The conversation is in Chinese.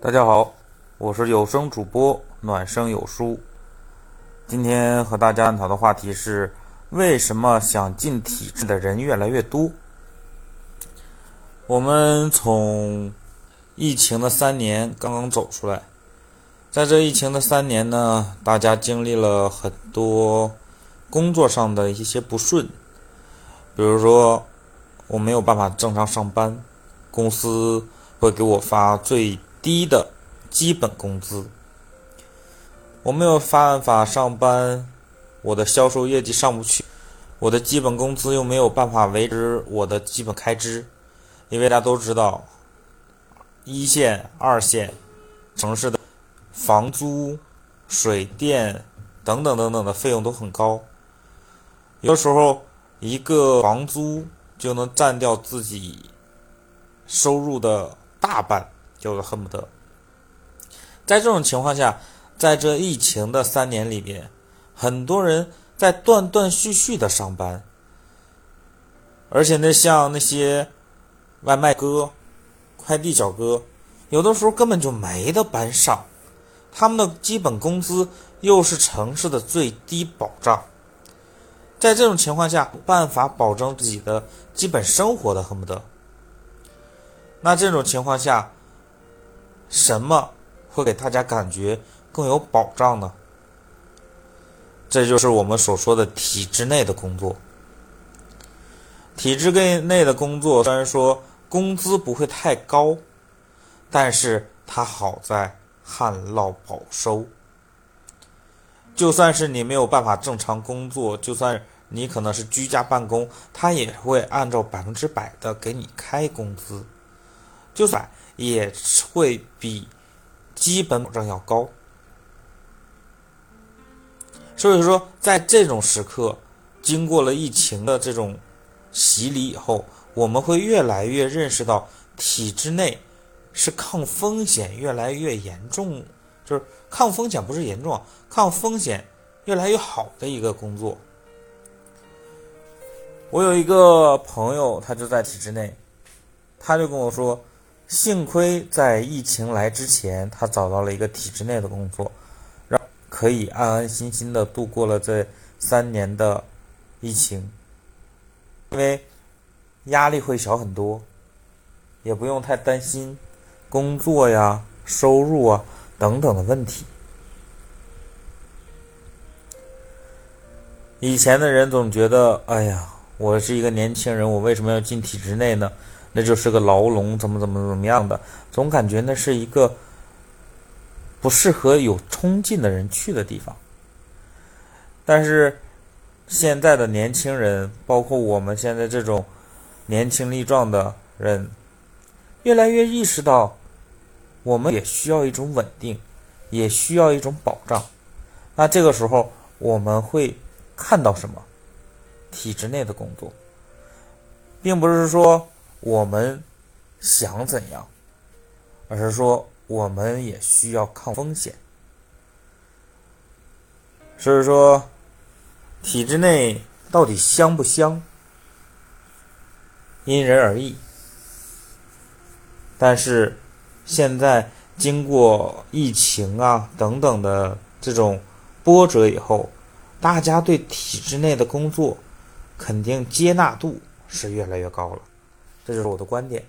大家好，我是有声主播暖声有书。今天和大家探讨的话题是：为什么想进体制的人越来越多？我们从疫情的三年刚刚走出来，在这疫情的三年呢，大家经历了很多工作上的一些不顺，比如说我没有办法正常上班，公司会给我发最低的基本工资，我没有办法上班，我的销售业绩上不去，我的基本工资又没有办法维持我的基本开支，因为大家都知道，一线、二线城市的房租、水电等等等等的费用都很高，有时候一个房租就能占掉自己收入的大半。就是恨不得，在这种情况下，在这疫情的三年里边，很多人在断断续续的上班，而且那像那些外卖哥、快递小哥，有的时候根本就没得班上，他们的基本工资又是城市的最低保障，在这种情况下，办法保证自己的基本生活的恨不得，那这种情况下。什么会给大家感觉更有保障呢？这就是我们所说的体制内的工作。体制内的工作虽然说工资不会太高，但是它好在旱涝保收。就算是你没有办法正常工作，就算你可能是居家办公，它也会按照百分之百的给你开工资。就算。也会比基本保障要高，所以说，在这种时刻，经过了疫情的这种洗礼以后，我们会越来越认识到，体制内是抗风险越来越严重，就是抗风险不是严重，抗风险越来越好的一个工作。我有一个朋友，他就在体制内，他就跟我说。幸亏在疫情来之前，他找到了一个体制内的工作，让可以安安心心的度过了这三年的疫情，因为压力会小很多，也不用太担心工作呀、收入啊等等的问题。以前的人总觉得，哎呀，我是一个年轻人，我为什么要进体制内呢？那就是个牢笼，怎么怎么怎么样的，总感觉那是一个不适合有冲劲的人去的地方。但是现在的年轻人，包括我们现在这种年轻力壮的人，越来越意识到，我们也需要一种稳定，也需要一种保障。那这个时候，我们会看到什么？体制内的工作，并不是说。我们想怎样，而是说我们也需要抗风险。所以说，体制内到底香不香，因人而异。但是现在经过疫情啊等等的这种波折以后，大家对体制内的工作肯定接纳度是越来越高了。这就是我的观点。